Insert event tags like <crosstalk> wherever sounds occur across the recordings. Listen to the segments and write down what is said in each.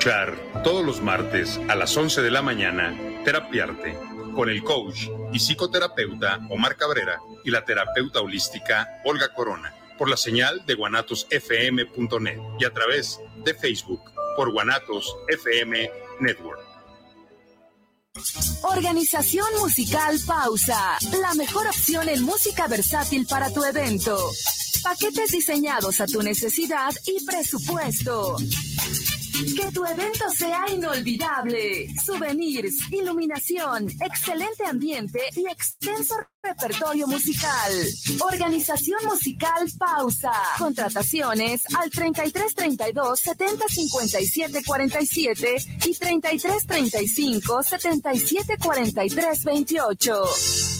escuchar todos los martes a las 11 de la mañana Terapiarte con el coach y psicoterapeuta Omar Cabrera y la terapeuta holística Olga Corona por la señal de guanatosfm.net y a través de Facebook por Guanatos FM Network. Organización Musical Pausa, la mejor opción en música versátil para tu evento. Paquetes diseñados a tu necesidad y presupuesto. Que tu evento sea inolvidable. Souvenirs, iluminación, excelente ambiente y extenso repertorio musical. Organización musical Pausa. Contrataciones al 3332 70 57 47 y 3335 77 43 28.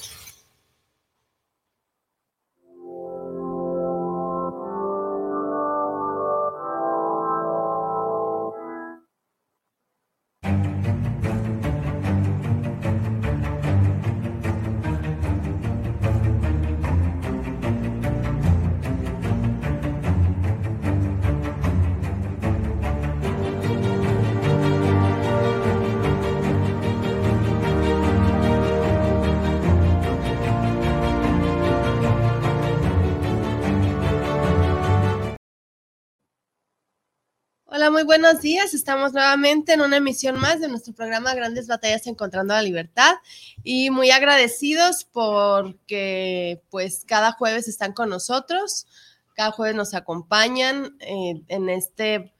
buenos días. Estamos nuevamente en una emisión más de nuestro programa Grandes Batallas Encontrando la Libertad y muy agradecidos porque pues cada jueves están con nosotros, cada jueves nos acompañan eh, en este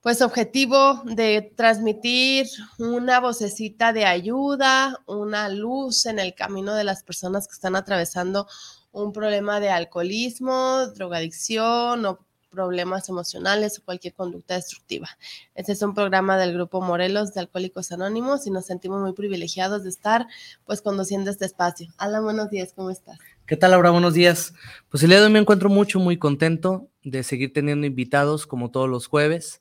pues objetivo de transmitir una vocecita de ayuda, una luz en el camino de las personas que están atravesando un problema de alcoholismo, drogadicción o problemas emocionales o cualquier conducta destructiva. Este es un programa del Grupo Morelos de Alcohólicos Anónimos y nos sentimos muy privilegiados de estar pues conduciendo este espacio. Alan, buenos días, ¿cómo estás? ¿Qué tal, Laura? Buenos días. Pues el día de hoy me encuentro mucho, muy contento de seguir teniendo invitados como todos los jueves,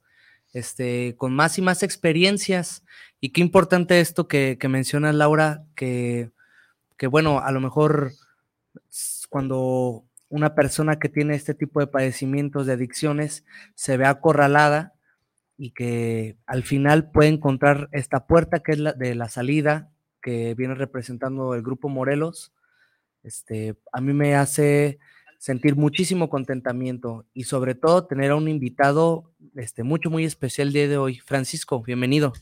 este, con más y más experiencias. Y qué importante esto que, que menciona Laura, que, que bueno, a lo mejor cuando una persona que tiene este tipo de padecimientos, de adicciones, se ve acorralada y que al final puede encontrar esta puerta que es la de la salida que viene representando el grupo Morelos, este, a mí me hace sentir muchísimo contentamiento y sobre todo tener a un invitado este, mucho, muy especial el día de hoy. Francisco, bienvenido.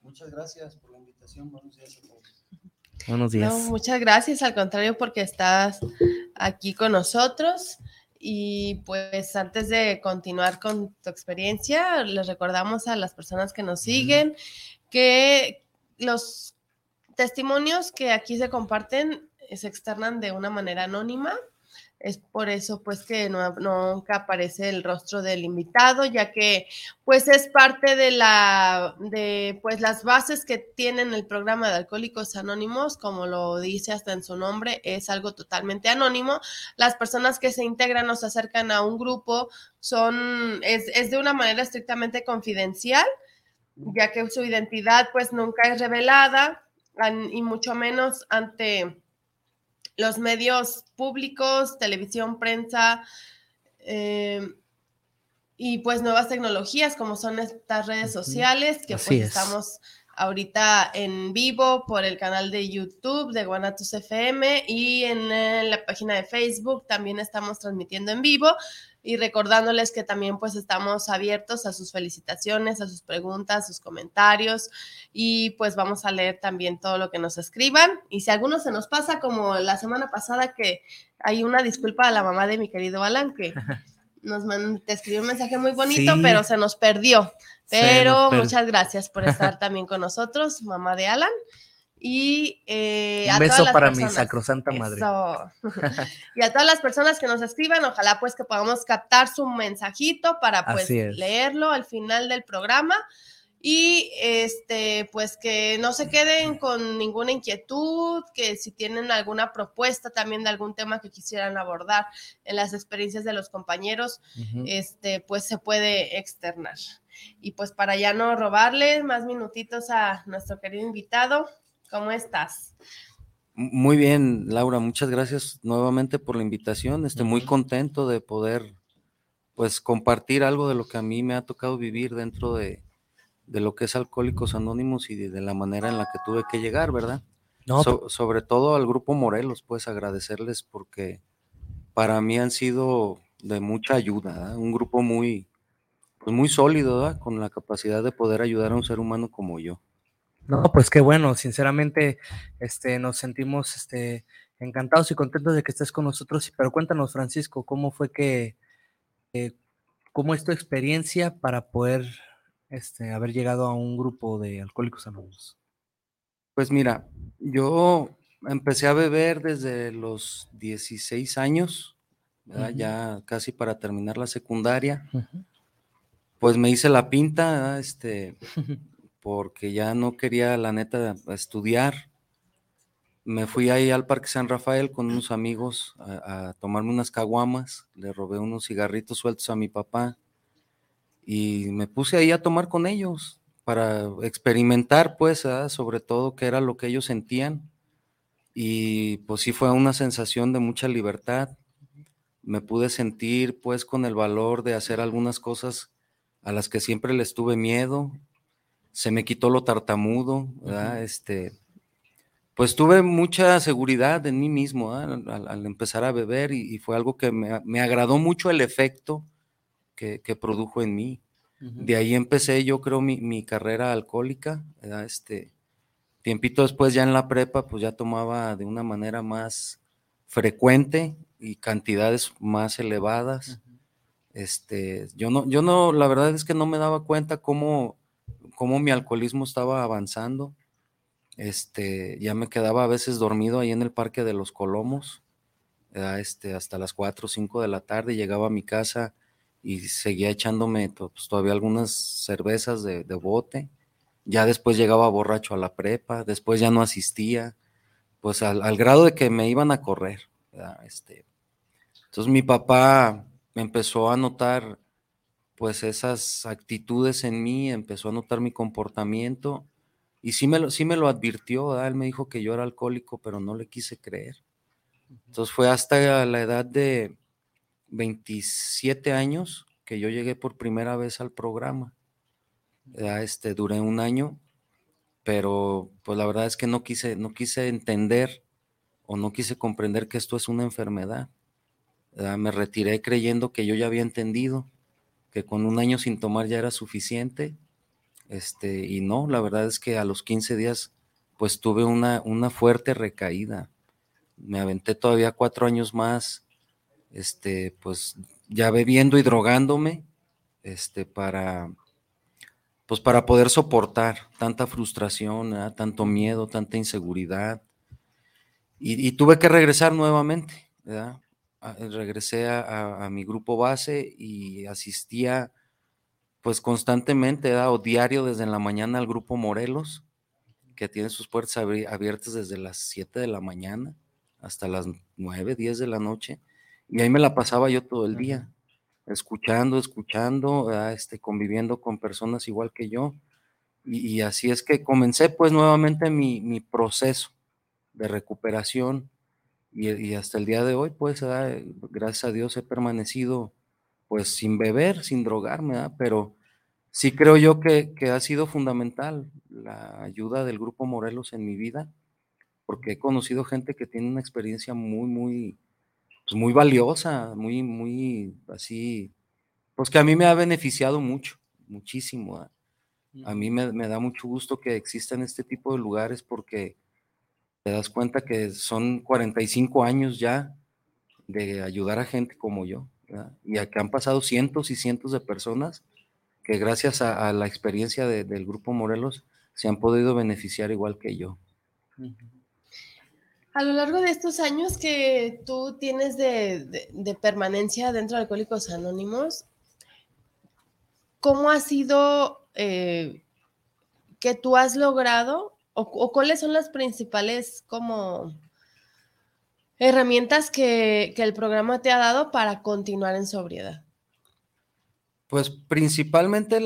Muchas gracias por la invitación. Buenos días a todos. Buenos días. muchas gracias, al contrario, porque estás aquí con nosotros. Y pues antes de continuar con tu experiencia, les recordamos a las personas que nos siguen que los testimonios que aquí se comparten se externan de una manera anónima es por eso pues que no, nunca aparece el rostro del invitado, ya que pues es parte de la de pues las bases que tienen el programa de Alcohólicos Anónimos, como lo dice hasta en su nombre, es algo totalmente anónimo. Las personas que se integran o se acercan a un grupo son es, es de una manera estrictamente confidencial, ya que su identidad pues nunca es revelada y mucho menos ante los medios públicos, televisión, prensa, Eh, y pues nuevas tecnologías como son estas redes sociales que pues estamos ahorita en vivo por el canal de YouTube de Guanatos FM y en, en, la página de Facebook también estamos transmitiendo en vivo y recordándoles que también pues estamos abiertos a sus felicitaciones, a sus preguntas, sus comentarios y pues vamos a leer también todo lo que nos escriban y si alguno se nos pasa como la semana pasada que hay una disculpa a la mamá de mi querido Alan que <laughs> nos te escribió un mensaje muy bonito, pero se nos perdió. Pero muchas gracias por estar también con nosotros, mamá de Alan. Y eh, un beso para mi sacrosanta madre. <laughs> y a todas las personas que nos escriban, ojalá pues que podamos captar su mensajito para pues leerlo al final del programa. Y este pues que no se queden con ninguna inquietud, que si tienen alguna propuesta también de algún tema que quisieran abordar en las experiencias de los compañeros, este pues se puede externar. Y pues para ya no robarle más minutitos a nuestro querido invitado, ¿Cómo estás? Muy bien, Laura, muchas gracias nuevamente por la invitación. Estoy muy contento de poder pues compartir algo de lo que a mí me ha tocado vivir dentro de, lo que es Alcohólicos Anónimos y de, la manera en la que tuve que llegar, ¿verdad? sobre todo al grupo Morelos, pues agradecerles porque para mí han sido de mucha ayuda, un grupo muy, pues, muy sólido, con la capacidad de poder ayudar a un ser humano como yo. No, pues qué bueno, sinceramente, este, nos sentimos este, encantados y contentos de que estés con nosotros. Pero cuéntanos, Francisco, ¿cómo fue que, eh, cómo es tu experiencia para poder este, haber llegado a un grupo de alcohólicos anónimos? Pues mira, yo empecé a beber desde los 16 años, ya casi para terminar la secundaria. Pues me hice la pinta, este, <laughs> porque ya no quería, la neta, estudiar. Me fui ahí al Parque San Rafael con unos amigos a, tomarme unas caguamas, le robé unos cigarritos sueltos a mi papá y me puse ahí a tomar con ellos para experimentar, pues, sobre todo qué era lo que ellos sentían. Y pues sí fue una sensación de mucha libertad. Me pude sentir, pues, con el valor de hacer algunas cosas a las que siempre les tuve miedo se me quitó lo tartamudo, ¿verdad? Este, pues tuve mucha seguridad en mí mismo al, empezar a beber y, fue algo que me, agradó mucho el efecto que, produjo en mí. De ahí empecé yo creo mi, carrera alcohólica, este, tiempito después ya en la prepa pues ya tomaba de una manera más frecuente y cantidades más elevadas. Este, yo no, yo no, la verdad es que no me daba cuenta cómo cómo mi alcoholismo estaba avanzando. Este, ya me quedaba a veces dormido ahí en el Parque de los Colomos, este, hasta las 4 o 5 de la tarde, llegaba a mi casa y seguía echándome pues, todavía algunas cervezas de, bote. Ya después llegaba borracho a la prepa, después ya no asistía, pues al, grado de que me iban a correr. Este, entonces mi papá me empezó a notar pues esas actitudes en mí, empezó a notar mi comportamiento y sí me lo, sí me lo advirtió, él me dijo que yo era alcohólico, pero no le quise creer. Entonces fue hasta la edad de 27 años que yo llegué por primera vez al programa. Ya este, duré un año, pero pues la verdad es que no quise, no quise entender o no quise comprender que esto es una enfermedad. Me retiré creyendo que yo ya había entendido que con un año sin tomar ya era suficiente. Este, y no, la verdad es que a los 15 días pues tuve una, una fuerte recaída. Me aventé todavía cuatro años más, este, pues ya bebiendo y drogándome, este, para, pues para poder soportar tanta frustración, tanto miedo, tanta inseguridad. Y, y, tuve que regresar nuevamente, ¿verdad? Regresé a, mi grupo base y asistía pues constantemente o diario desde la mañana al grupo Morelos, que tiene sus puertas abiertas desde las 7 de la mañana hasta las 9, 10 de la noche. Y ahí me la pasaba yo todo el día, escuchando, escuchando, este, conviviendo con personas igual que yo. Y, así es que comencé pues nuevamente mi, mi proceso de recuperación y, hasta el día de hoy, pues, gracias a Dios he permanecido pues sin beber, sin drogarme, ¿verdad? pero sí creo yo que, que, ha sido fundamental la ayuda del Grupo Morelos en mi vida, porque he conocido gente que tiene una experiencia muy, muy, pues muy valiosa, muy, muy así, pues que a mí me ha beneficiado mucho, muchísimo. ¿verdad? A mí me, me, da mucho gusto que existan este tipo de lugares porque te das cuenta que son 45 años ya de ayudar a gente como yo, ¿verdad? y a que han pasado cientos y cientos de personas que gracias a, a la experiencia de, del Grupo Morelos se han podido beneficiar igual que yo. A lo largo de estos años que tú tienes de, de, de permanencia dentro de Alcohólicos Anónimos, ¿cómo ha sido eh, que tú has logrado o, o, cuáles son las principales como herramientas que, que el programa te ha dado para continuar en sobriedad? Pues principalmente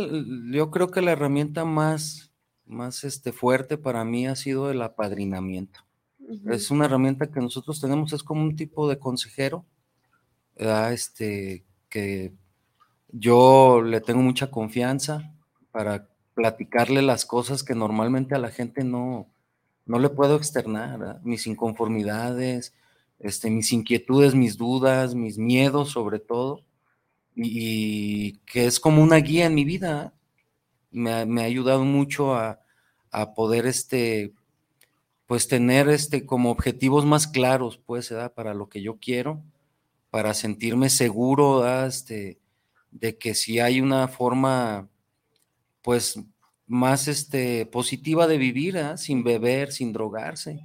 yo creo que la herramienta más, más este, fuerte para mí ha sido el apadrinamiento. Uh -huh. Es una herramienta que nosotros tenemos, es como un tipo de consejero, ¿verdad? Este, que yo le tengo mucha confianza para platicarle las cosas que normalmente a la gente no, no le puedo externar, mis inconformidades, este, mis inquietudes, mis dudas, mis miedos sobre todo y, que es como una guía en mi vida. Me, ha ayudado mucho a, a, poder este, pues tener este, como objetivos más claros, pues, para lo que yo quiero, para sentirme seguro este, de que si hay una forma, pues, más este, positiva de vivir, ¿verdad? sin beber, sin drogarse.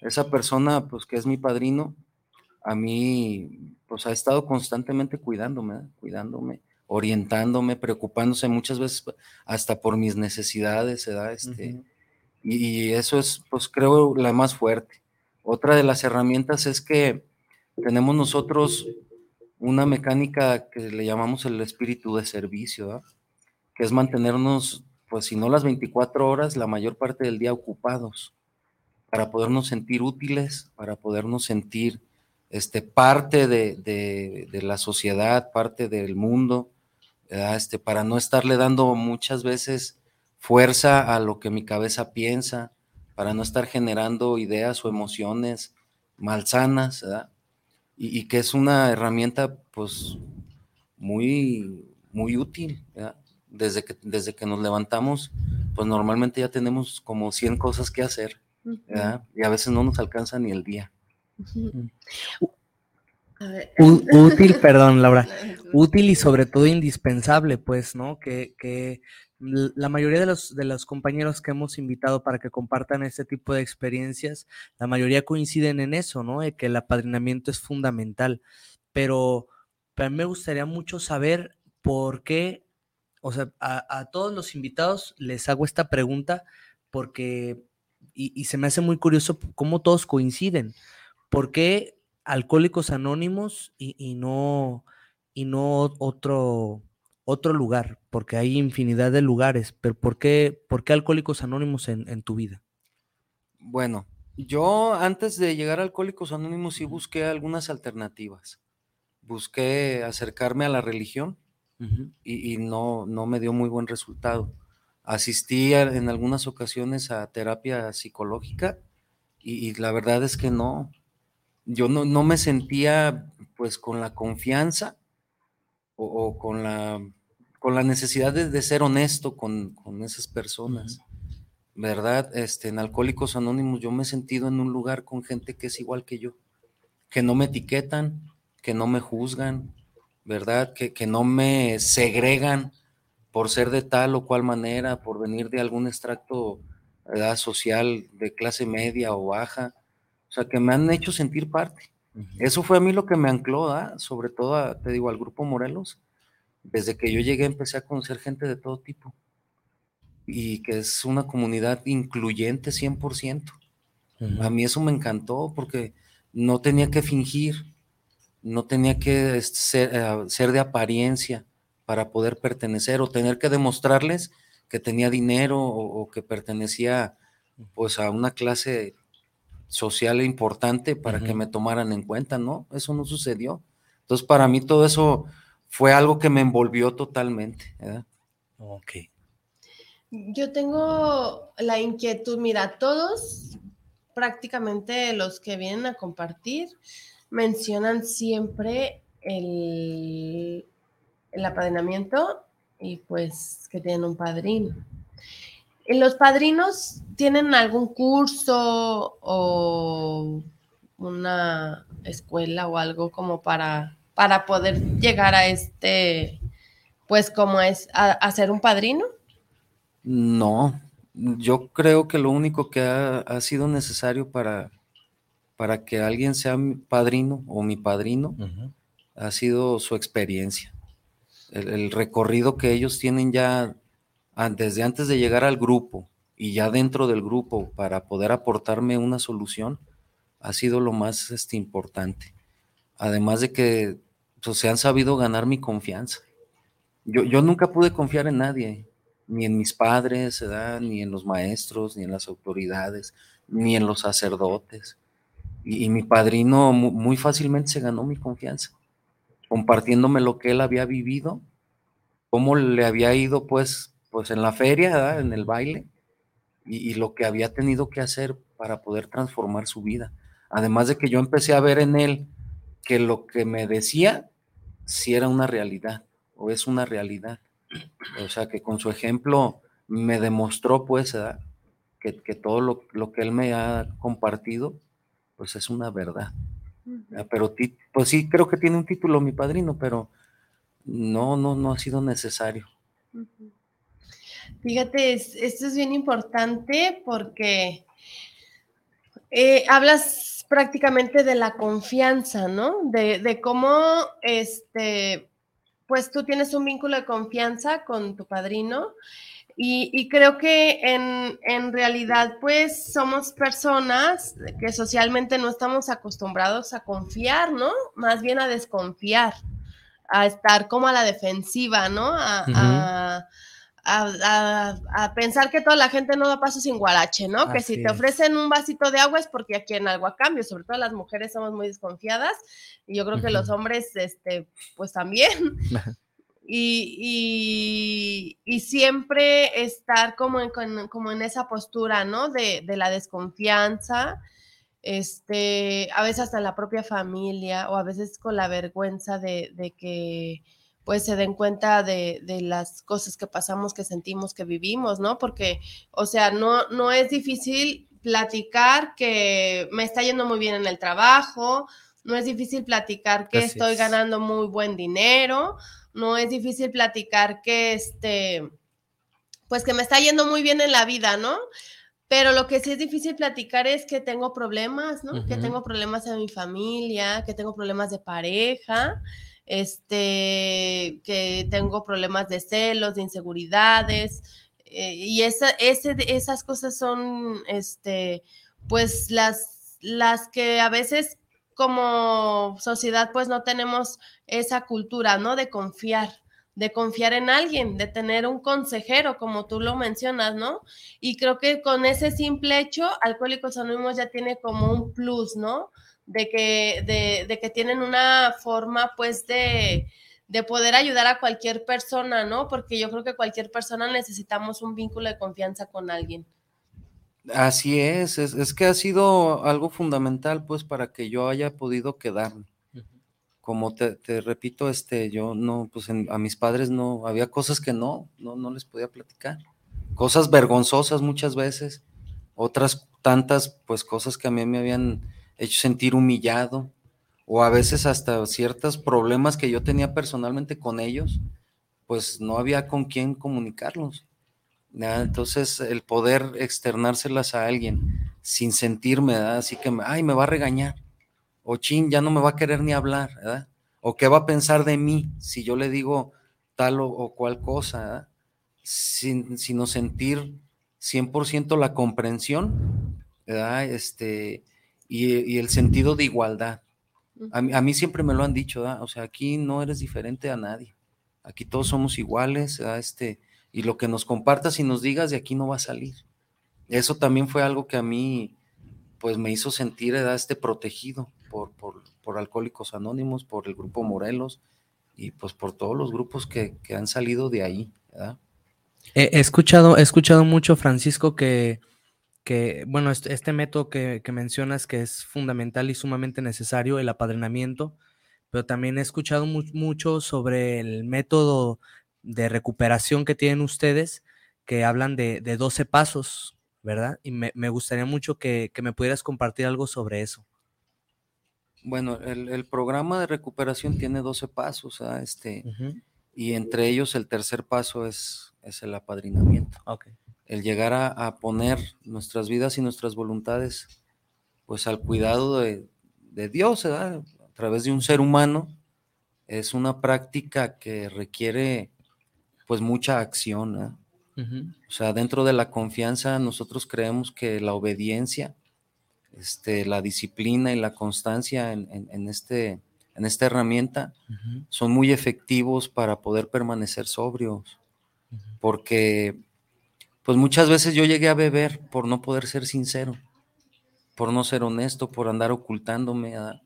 Esa persona, pues, que es mi padrino, a mí pues ha estado constantemente cuidándome, ¿eh? cuidándome, orientándome, preocupándose muchas veces hasta por mis necesidades, ¿verdad? Este, uh -huh. y, y, eso es, pues creo, la más fuerte. Otra de las herramientas es que tenemos nosotros una mecánica que le llamamos el espíritu de servicio, ¿verdad? Que es mantenernos, pues si no las 24 horas, la mayor parte del día ocupados, para podernos sentir útiles, para podernos sentir este, parte de, de, de, la sociedad, parte del mundo, este, para no estarle dando muchas veces fuerza a lo que mi cabeza piensa, para no estar generando ideas o emociones malsanas, y, y, que es una herramienta pues muy, muy útil. Desde, que, desde que nos levantamos, pues normalmente ya tenemos como 100 cosas que hacer, y a veces no nos alcanza ni el día. Útil, <laughs> perdón, Laura. Útil y sobre todo indispensable, pues, ¿no? Que, que la mayoría de los, de los compañeros que hemos invitado para que compartan este tipo de experiencias, la mayoría coinciden en eso, ¿no? De que el apadrinamiento es fundamental. Pero, pero a mí me gustaría mucho saber por qué, o sea, a, a todos los invitados les hago esta pregunta porque, y, y se me hace muy curioso cómo todos coinciden. ¿Por qué Alcohólicos Anónimos y, y, no, y no otro, otro lugar? Porque hay infinidad de lugares, pero ¿por qué, por qué Alcohólicos Anónimos en, en, tu vida? Bueno, yo antes de llegar a Alcohólicos Anónimos sí busqué algunas alternativas. Busqué acercarme a la religión uh -huh. y, y no, no me dio muy buen resultado. Asistí a, en algunas ocasiones a terapia psicológica y, y la verdad es que no, yo no, no, me sentía pues con la confianza o, o con, la, con la necesidad de, de ser honesto con, con esas personas. Uh -huh. ¿Verdad? Este, en Alcohólicos Anónimos yo me he sentido en un lugar con gente que es igual que yo, que no me etiquetan, que no me juzgan, ¿verdad? Que, que no me segregan por ser de tal o cual manera, por venir de algún extracto ¿verdad? social de clase media o baja o sea, que me han hecho sentir parte. Uh -huh. Eso fue a mí lo que me ancló, ¿eh? sobre todo, a, te digo, al Grupo Morelos. Desde que yo llegué empecé a conocer gente de todo tipo y que es una comunidad incluyente 100%. Uh -huh. A mí eso me encantó porque no tenía que fingir, no tenía que ser, uh, ser de apariencia para poder pertenecer o tener que demostrarles que tenía dinero o, o que pertenecía pues a una clase social importante para uh -huh. que me tomaran en cuenta, ¿no? Eso no sucedió. Entonces, para mí todo eso fue algo que me envolvió totalmente. ¿verdad? Ok. Yo tengo la inquietud, mira, todos prácticamente los que vienen a compartir mencionan siempre el, el y pues que tienen un padrino. ¿Y ¿Los padrinos tienen algún curso o una escuela o algo como para, para poder llegar a este, pues como es, a, a ser un padrino? No, yo creo que lo único que ha, ha sido necesario para, para que alguien sea mi padrino o mi padrino ha sido su experiencia. El, el recorrido que ellos tienen ya an- desde antes de llegar al grupo y ya dentro del grupo para poder aportarme una solución ha sido lo más este, importante. Además de que pues, se han sabido ganar mi confianza. Yo, yo nunca pude confiar en nadie, ni en mis padres, ni en los maestros, ni en las autoridades, ni en los sacerdotes. Y, mi padrino mu- muy fácilmente se ganó mi confianza, compartiéndome lo que él había vivido, cómo le había ido pues, pues en la feria, en el baile, y, y lo que había tenido que hacer para poder transformar su vida. Además de que yo empecé a ver en él que lo que me decía sí era una realidad o es una realidad. O sea, que con su ejemplo me demostró pues que, que todo lo, lo que él me ha compartido pues es una verdad. ¿verdad? Pero ti- pues sí, creo que tiene un título mi padrino, pero no, no, no ha sido necesario. Fíjate, es- esto es bien importante porque eh, hablas prácticamente de la confianza, ¿no? De, de cómo, este, pues tú tienes un vínculo de confianza con tu padrino y, y creo que en, en realidad, pues somos personas que socialmente no estamos acostumbrados a confiar, ¿no? Más bien a desconfiar, a estar como a la defensiva, ¿no? A, a- a- a- a pensar que toda la gente no da paso sin guarache, ¿no? que si te ofrecen un vasito de agua es porque ya quieren algo a cambio, sobre todo las mujeres somos muy desconfiadas y yo creo que los hombres, este, pues también. <laughs> Y, y- y siempre estar como en, como en esa postura, ¿no? De, de la desconfianza, este, a veces hasta en la propia familia o a veces con la vergüenza de, de que pues se den cuenta de, de las cosas que pasamos, que sentimos, que vivimos, ¿no? Porque, o sea, no, no es difícil platicar que me está yendo muy bien en el trabajo, no es difícil platicar que Así estoy es. ganando muy buen dinero, no es difícil platicar que este, pues que me está yendo muy bien en la vida, ¿no? Pero lo que sí es difícil platicar es que tengo problemas, ¿no? Que tengo problemas en mi familia, que tengo problemas de pareja, este, que tengo problemas de celos, de inseguridades, eh, y esa, ese, esas cosas son, este, pues las, las que a veces como sociedad pues no tenemos esa cultura, ¿no? De confiar, de confiar en alguien, de tener un consejero, como tú lo mencionas, ¿no? Y creo que con ese simple hecho, Alcohólicos Anónimos ya tiene como un plus, ¿no? De que, de, de que tienen una forma, pues, de, de poder ayudar a cualquier persona, ¿no? Porque yo creo que cualquier persona necesitamos un vínculo de confianza con alguien. Así es, es, es que ha sido algo fundamental pues para que yo haya podido quedarme. Como te, te repito, este, yo no, pues en- a mis padres no, había cosas que no, no, no les podía platicar. Cosas vergonzosas muchas veces, otras tantas, pues cosas que a mí me habían hecho sentir humillado, o a veces hasta ciertos problemas que yo tenía personalmente con ellos, pues no había con quién comunicarlos. Entonces, el poder externárselas a alguien sin sentirme, ¿verdad? así que, me- ay, me va a regañar, o chin, ya no me va a querer ni hablar, ¿verdad? O qué va a pensar de mí si yo le digo tal o, o cual cosa, ¿verdad? Sin, sino sentir 100% la comprensión, ¿verdad? Este, y, y el sentido de igualdad. A mí, a mí siempre me lo han dicho, ¿verdad? O sea, aquí no eres diferente a nadie. Aquí todos somos iguales, ¿verdad? Este, y lo que nos compartas y nos digas de aquí no va a salir. Eso también fue algo que a mí, pues me hizo sentir, ¿verdad? Este protegido por, por, por Alcohólicos Anónimos, por el Grupo Morelos y pues por todos los grupos que, que han salido de ahí. ¿verdad? He, escuchado, he escuchado mucho, Francisco, que, que bueno, este, este método que, que mencionas que es fundamental y sumamente necesario, el apadrinamiento, pero también he escuchado mu- mucho sobre el método de recuperación que tienen ustedes, que hablan de, de 12 pasos, ¿verdad? Y me, me gustaría mucho que, que me pudieras compartir algo sobre eso. Bueno, el, el programa de recuperación tiene 12 pasos, ¿verdad? este, y entre ellos el tercer paso es, es el apadrinamiento. el llegar a, a poner nuestras vidas y nuestras voluntades pues al cuidado de, de Dios, ¿verdad? a través de un ser humano, es una práctica que requiere pues mucha acción. Ujú, O sea, dentro de la confianza nosotros creemos que la obediencia, este, la disciplina y la constancia en, en- en este, en esta herramienta ujú, son muy efectivos para poder permanecer sobrios, porque pues muchas veces yo llegué a beber por no poder ser sincero, por no ser honesto, por andar ocultándome, ¿verdad?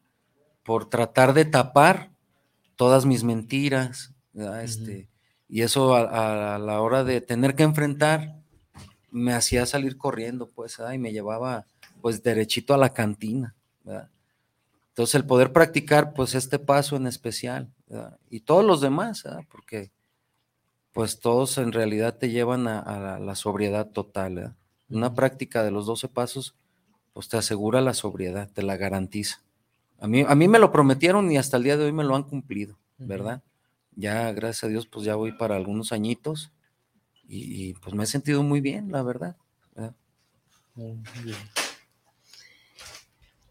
por tratar de tapar todas mis mentiras, este, y eso a, a la hora de tener que enfrentar me hacía salir corriendo, pues, y me llevaba pues derechito a la cantina, ¿verdad? Entonces el poder practicar pues este paso en especial ¿verdad? y todos los demás, ¿verdad? porque pues todos en realidad te llevan a, a la, la sobriedad total. Una práctica de los 12 pasos pues te asegura la sobriedad, te la garantiza. A mí, a mí me lo prometieron y hasta el día de hoy me lo han cumplido, ¿verdad? Ya, gracias a Dios, pues ya voy para algunos añitos y, y, pues me he sentido muy bien, la verdad. ¿verdad?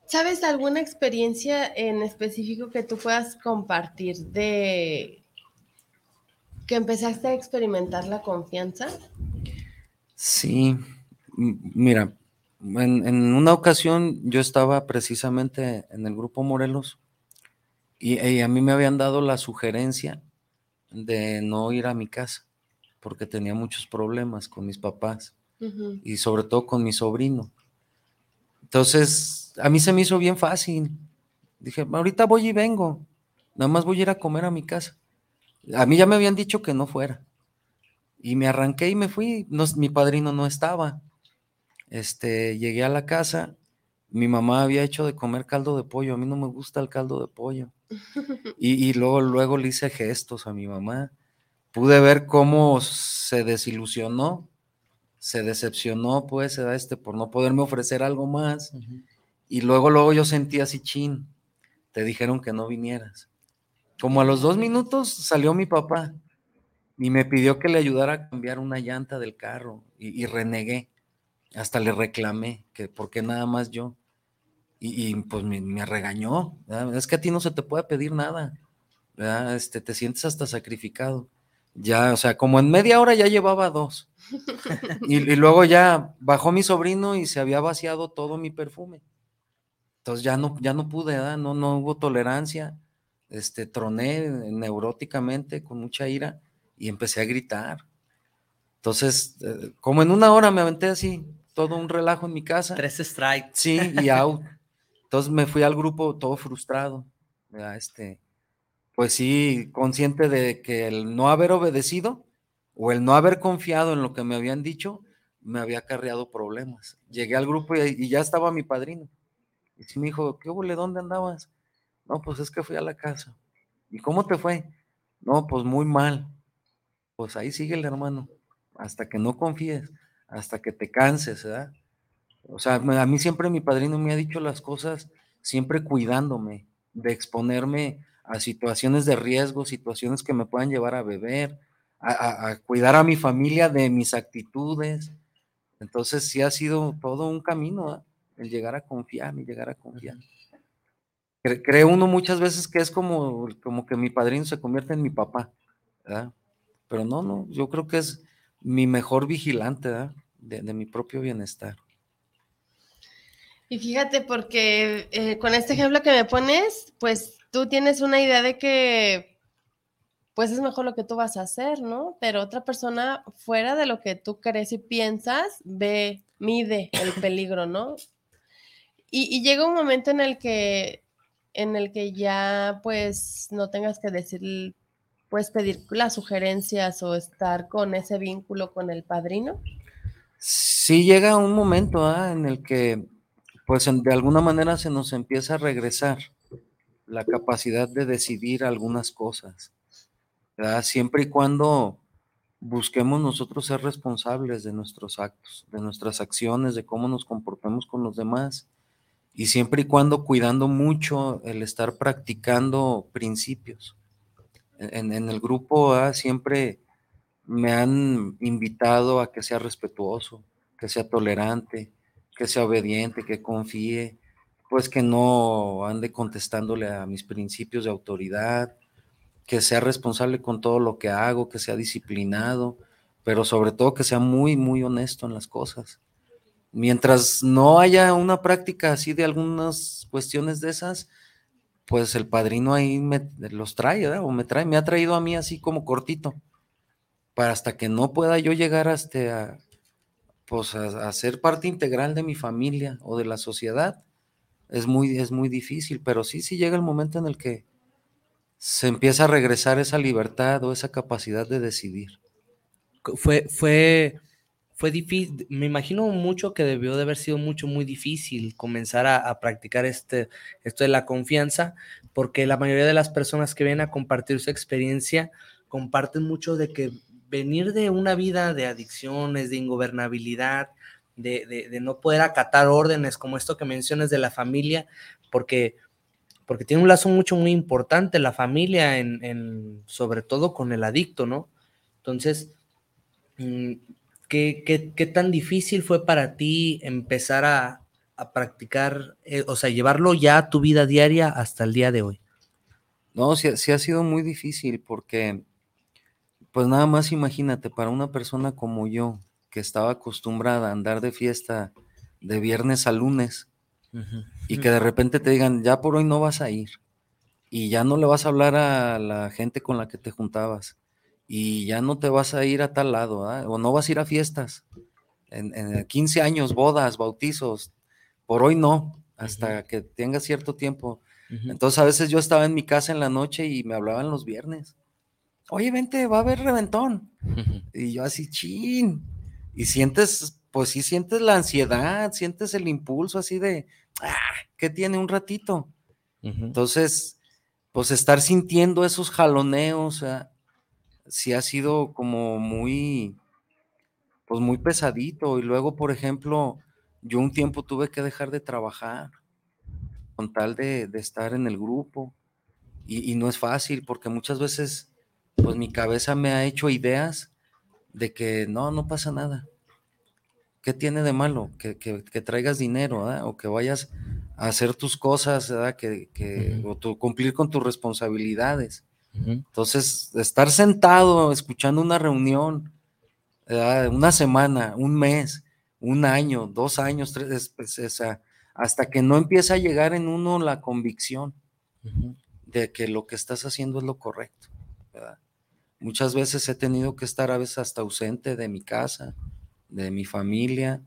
¿Sabes alguna experiencia en específico que tú puedas compartir de que empezaste a experimentar la confianza? Sí, mira, en, en una ocasión yo estaba precisamente en el grupo Morelos y, y a mí me habían dado la sugerencia de no ir a mi casa porque tenía muchos problemas con mis papás y sobre todo con mi sobrino. Entonces, a mí se me hizo bien fácil. Dije, ahorita voy y vengo, nada más voy a ir a comer a mi casa. A mí ya me habían dicho que no fuera. Y me arranqué y me fui. No, mi padrino no estaba. Este, llegué a la casa. Mi mamá había hecho de comer caldo de pollo. A mí no me gusta el caldo de pollo. <laughs> Y, y luego, luego le hice gestos a mi mamá. Pude ver cómo se desilusionó, se decepcionó, pues, ¿verdad? este, por no poderme ofrecer algo más. Y luego, luego yo sentí así, chin, te dijeron que no vinieras. Como a los dos minutos salió mi papá y me pidió que le ayudara a cambiar una llanta del carro y, y renegué. Hasta le reclamé que por qué nada más yo. Y, y, pues me, me regañó. ¿verdad? Es que a ti no se te puede pedir nada. ¿verdad? Este, te sientes hasta sacrificado. Ya, o sea, como en media hora ya llevaba dos. <laughs> Y, y luego ya bajó mi sobrino y se había vaciado todo mi perfume. Entonces ya no, ya no pude, ¿verdad? No, no hubo tolerancia. Este, troné neuróticamente con mucha ira y empecé a gritar. Entonces, eh, como en una hora me aventé así, todo un relajo en mi casa. Tres strikes. Sí, y <laughs> out. Entonces me fui al grupo todo frustrado. ¿verdad? Este, pues sí, consciente de que el no haber obedecido o el no haber confiado en lo que me habían dicho me había acarreado problemas. Llegué al grupo y, ya estaba mi padrino. Y sí me dijo, ¿qué hubo? ¿Dónde andabas? No, pues es que fui a la casa. ¿Y cómo te fue? No, pues muy mal. Pues ahí sigue el hermano, hasta que no confíes, hasta que te canses, ¿verdad? O sea, a mí siempre mi padrino me ha dicho las cosas, siempre cuidándome de exponerme a situaciones de riesgo, situaciones que me puedan llevar a beber, a, a- a cuidar a mi familia de mis actitudes. Entonces sí ha sido todo un camino, ¿verdad? el llegar a confiar, el llegar a confiar. Cre- Cree uno muchas veces que es como, como que mi padrino se convierte en mi papá, ¿verdad? Pero no, no, yo creo que es mi mejor vigilante, ¿verdad? De, de mi propio bienestar. Y fíjate, porque eh, con este ejemplo que me pones, pues tú tienes una idea de que, pues es mejor lo que tú vas a hacer, ¿no? Pero otra persona, fuera de lo que tú crees y piensas, ve, mide el peligro, ¿no? Y, llega un momento en el que, en el que ya, pues, no tengas que decir pues pedir las sugerencias o estar con ese vínculo con el padrino? Sí llega un momento ¿ah? en el que pues de alguna manera se nos empieza a regresar la capacidad de decidir algunas cosas, siempre y cuando busquemos nosotros ser responsables de nuestros actos, de nuestras acciones, de cómo nos comportamos con los demás, y siempre y cuando cuidando mucho el estar practicando principios. En, el grupo A siempre me han invitado a que sea respetuoso, que sea tolerante, que sea obediente, que confíe, pues que no ande contestándole a mis principios de autoridad, que sea responsable con todo lo que hago, que sea disciplinado, pero sobre todo que sea muy, muy honesto en las cosas. Mientras no haya una práctica así de algunas cuestiones de esas, pues el padrino ahí me los trae, o me trae, me ha traído a mí así como cortito, para hasta que no pueda yo llegar hasta a, pues a, ser parte integral de mi familia o de la sociedad, es muy, es muy difícil, pero sí, sí llega el momento en el que se empieza a regresar esa libertad o esa capacidad de decidir. Fue, fue, fue difícil, me imagino mucho que debió de haber sido mucho, muy difícil comenzar a, practicar este, esto de la confianza, porque la mayoría de las personas que vienen a compartir su experiencia comparten mucho de que venir de una vida de adicciones, de ingobernabilidad, de, no poder acatar órdenes como esto que mencionas de la familia, porque, porque tiene un lazo mucho, muy importante la familia, en, sobre todo con el adicto, ¿no? Entonces, mm, ¿qué, qué, tan difícil fue para ti empezar a, practicar, eh, o sea, llevarlo ya a tu vida diaria hasta el día de hoy? No, sí, sí ha sido muy difícil porque, pues nada más imagínate, para una persona como yo, que estaba acostumbrada a andar de fiesta de viernes a lunes y que de repente te digan, ya por hoy no vas a ir y ya no le vas a hablar a la gente con la que te juntabas y ya no te vas a ir a tal lado o no vas a ir a fiestas. En, 15 años, bodas, bautizos, por hoy no, hasta que tenga cierto tiempo. Entonces a veces yo estaba en mi casa en la noche y me hablaban los viernes. Oye, vente, va a haber reventón. Y yo así, chin, y sientes, pues sí sientes la ansiedad, sientes el impulso así de, ah, ¿qué tiene un ratito? Entonces, pues estar sintiendo esos jaloneos, sí ha sido como muy, pues muy pesadito. Y luego, por ejemplo, yo un tiempo tuve que dejar de trabajar con tal de, estar en el grupo. Y, y, no es fácil porque muchas veces, pues mi cabeza me ha hecho ideas de que no, no pasa nada. ¿Qué tiene de malo? Que, traigas dinero, o que vayas a hacer tus cosas, Que, o tu, cumplir con tus responsabilidades. Entonces, estar sentado escuchando una reunión, una semana, un mes, un año, dos años, tres, pues, hasta que no empieza a llegar en uno la convicción de que lo que estás haciendo es lo correcto. ¿verdad? Muchas veces he tenido que estar a veces hasta ausente de mi casa, de mi familia,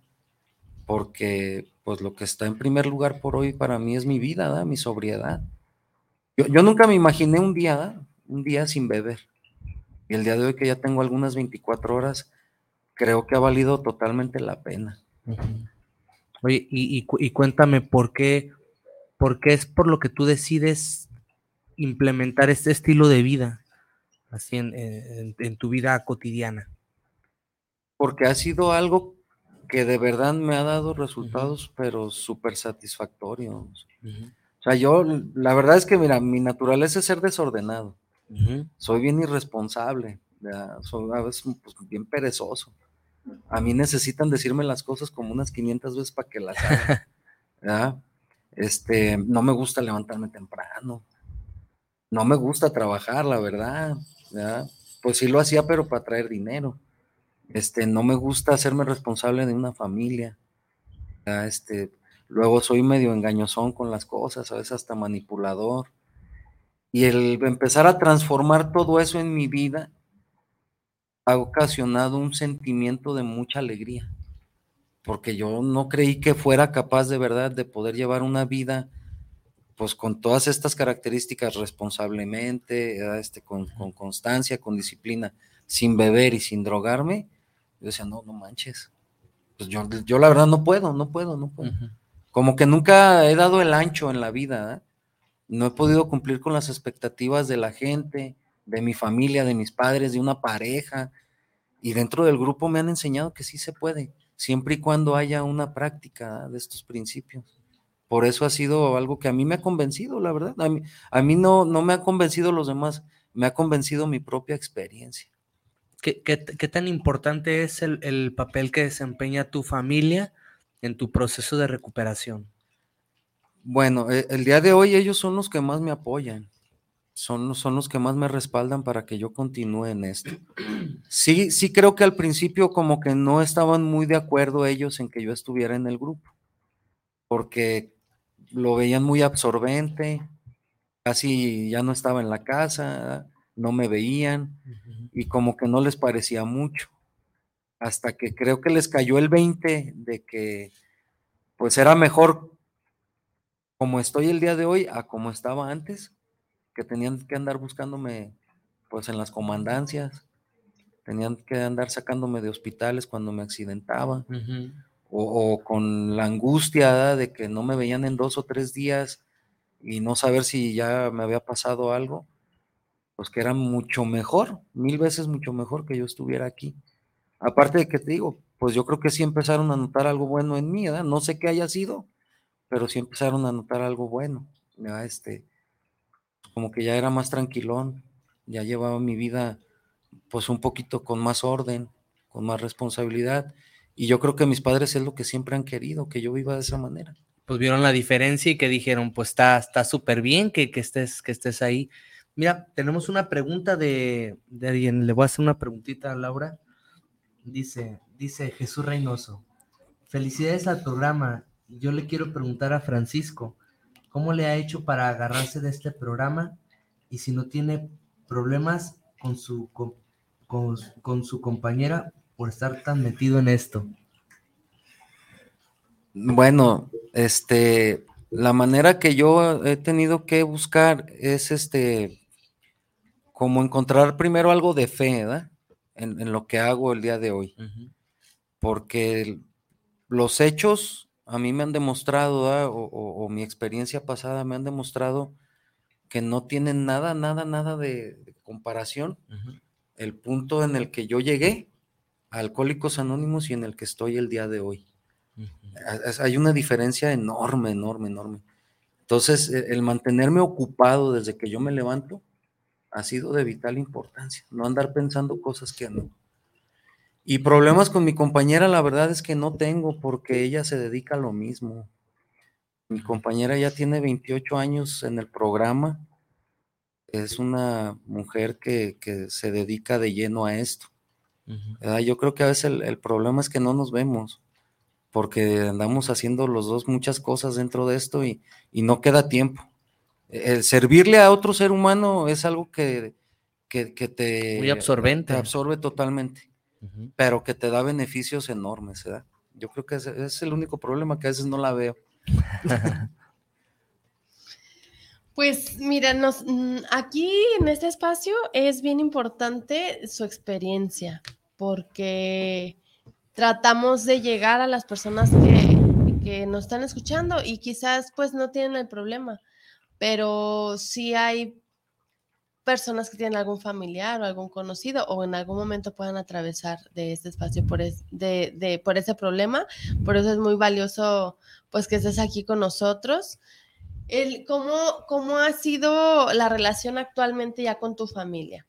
porque pues lo que está en primer lugar por hoy para mí es mi vida, mi sobriedad. Yo, nunca me imaginé un día, un día sin beber. Y el día de hoy que ya tengo algunas 24 horas, creo que ha valido totalmente la pena. Oye, y, y, cuéntame por qué, por qué es por lo que tú decides implementar este estilo de vida así en, tu vida cotidiana? Porque ha sido algo que de verdad me ha dado resultados, pero súper satisfactorios. O sea, yo, la verdad es que, mira, mi naturaleza es ser desordenado. Soy bien irresponsable, soy a veces pues, bien perezoso. A mí necesitan decirme las cosas como unas 500 veces para que las haga. <laughs> Este, no me gusta levantarme temprano. No me gusta trabajar, la verdad. Pues sí lo hacía, pero para traer dinero. Este, no me gusta hacerme responsable de una familia. Este, luego soy medio engañosón con las cosas, a veces hasta manipulador. Y el empezar a transformar todo eso en mi vida ha ocasionado un sentimiento de mucha alegría, porque yo no creí que fuera capaz de verdad de poder llevar una vida pues con todas estas características responsablemente, este, con, constancia, con disciplina, sin beber y sin drogarme, yo decía, no, no manches. Pues yo, yo la verdad no puedo, no puedo, no puedo. Como que nunca he dado el ancho en la vida, ¿eh? no he podido cumplir con las expectativas de la gente, de mi familia, de mis padres, de una pareja. Y dentro del grupo me han enseñado que sí se puede, siempre y cuando haya una práctica de estos principios. Por eso ha sido algo que a mí me ha convencido, la verdad. A mí, a mí no, no me ha convencido los demás, me ha convencido mi propia experiencia. ¿Qué, qué, tan importante es el, el, papel que desempeña tu familia en tu proceso de recuperación? Bueno, e, el día de hoy ellos son los que más me apoyan, son, son los que más me respaldan para que yo continúe en esto. Sí, sí creo que al principio como que no estaban muy de acuerdo ellos en que yo estuviera en el grupo, porque lo veían muy absorbente, casi ya no estaba en la casa, no me veían y como que no les parecía mucho. Hasta que creo que les cayó el 20 de que pues era mejor como estoy el día de hoy a como estaba antes, que tenían que andar buscándome pues en las comandancias, tenían que andar sacándome de hospitales cuando me accidentaba, o, con la angustia de que no me veían en dos o tres días y no saber si ya me había pasado algo, pues que era mucho mejor, mil veces mucho mejor que yo estuviera aquí. Aparte de que te digo, pues yo creo que sí empezaron a notar algo bueno en mí. No sé qué haya sido, pero sí empezaron a notar algo bueno. ¿verdad? Este, como que ya era más tranquilón, ya llevaba mi vida pues un poquito con más orden, con más responsabilidad. Y yo creo que mis padres es lo que siempre han querido, que yo viva de esa manera. Pues vieron la diferencia y que dijeron, pues está súper bien que, que, estés, que estés ahí. Mira, tenemos una pregunta de, de alguien. Le voy a hacer una preguntita a Laura. Dice, dice Jesús Reynoso. Felicidades al programa. Yo le quiero preguntar a Francisco, ¿cómo le ha hecho para agarrarse de este programa? Y si no tiene problemas con su, con, con su compañera por estar tan metido en esto. Bueno, este, la manera que yo he tenido que buscar es este, como encontrar primero algo de fe, ¿verdad? En, lo que hago el día de hoy. Porque los hechos a mí me han demostrado, o, mi experiencia pasada me han demostrado que no tienen nada, nada, nada de, comparación. El punto en el que yo llegué, a Alcohólicos Anónimos, y en el que estoy el día de hoy. Hay una diferencia enorme, enorme, enorme. Entonces, e, el mantenerme ocupado desde que yo me levanto, ha sido de vital importancia, no andar pensando cosas que no. Y problemas con mi compañera, la verdad es que no tengo porque ella se dedica a lo mismo. Mi compañera ya tiene 28 años en el programa. Es una mujer que, se dedica de lleno a esto. Yo creo que a veces el, problema es que no nos vemos porque andamos haciendo los dos muchas cosas dentro de esto y no queda tiempo el servirle a otro ser humano es algo que, que, te, Muy absorbente. absorbe totalmente, pero que te da beneficios enormes. ¿verdad? Yo creo que ese, es el único problema que a veces no la veo. <laughs> Pues mira, mm, aquí en este espacio es bien importante su experiencia, porque tratamos de llegar a las personas que, que nos están escuchando y quizás pues no tienen el problema, pero si hay personas que tienen algún familiar o algún conocido o en algún momento puedan atravesar de este espacio por, de, por ese problema. Por eso es muy valioso pues que estés aquí con nosotros. El, ¿cómo, ¿Cómo ha sido la relación actualmente ya con tu familia?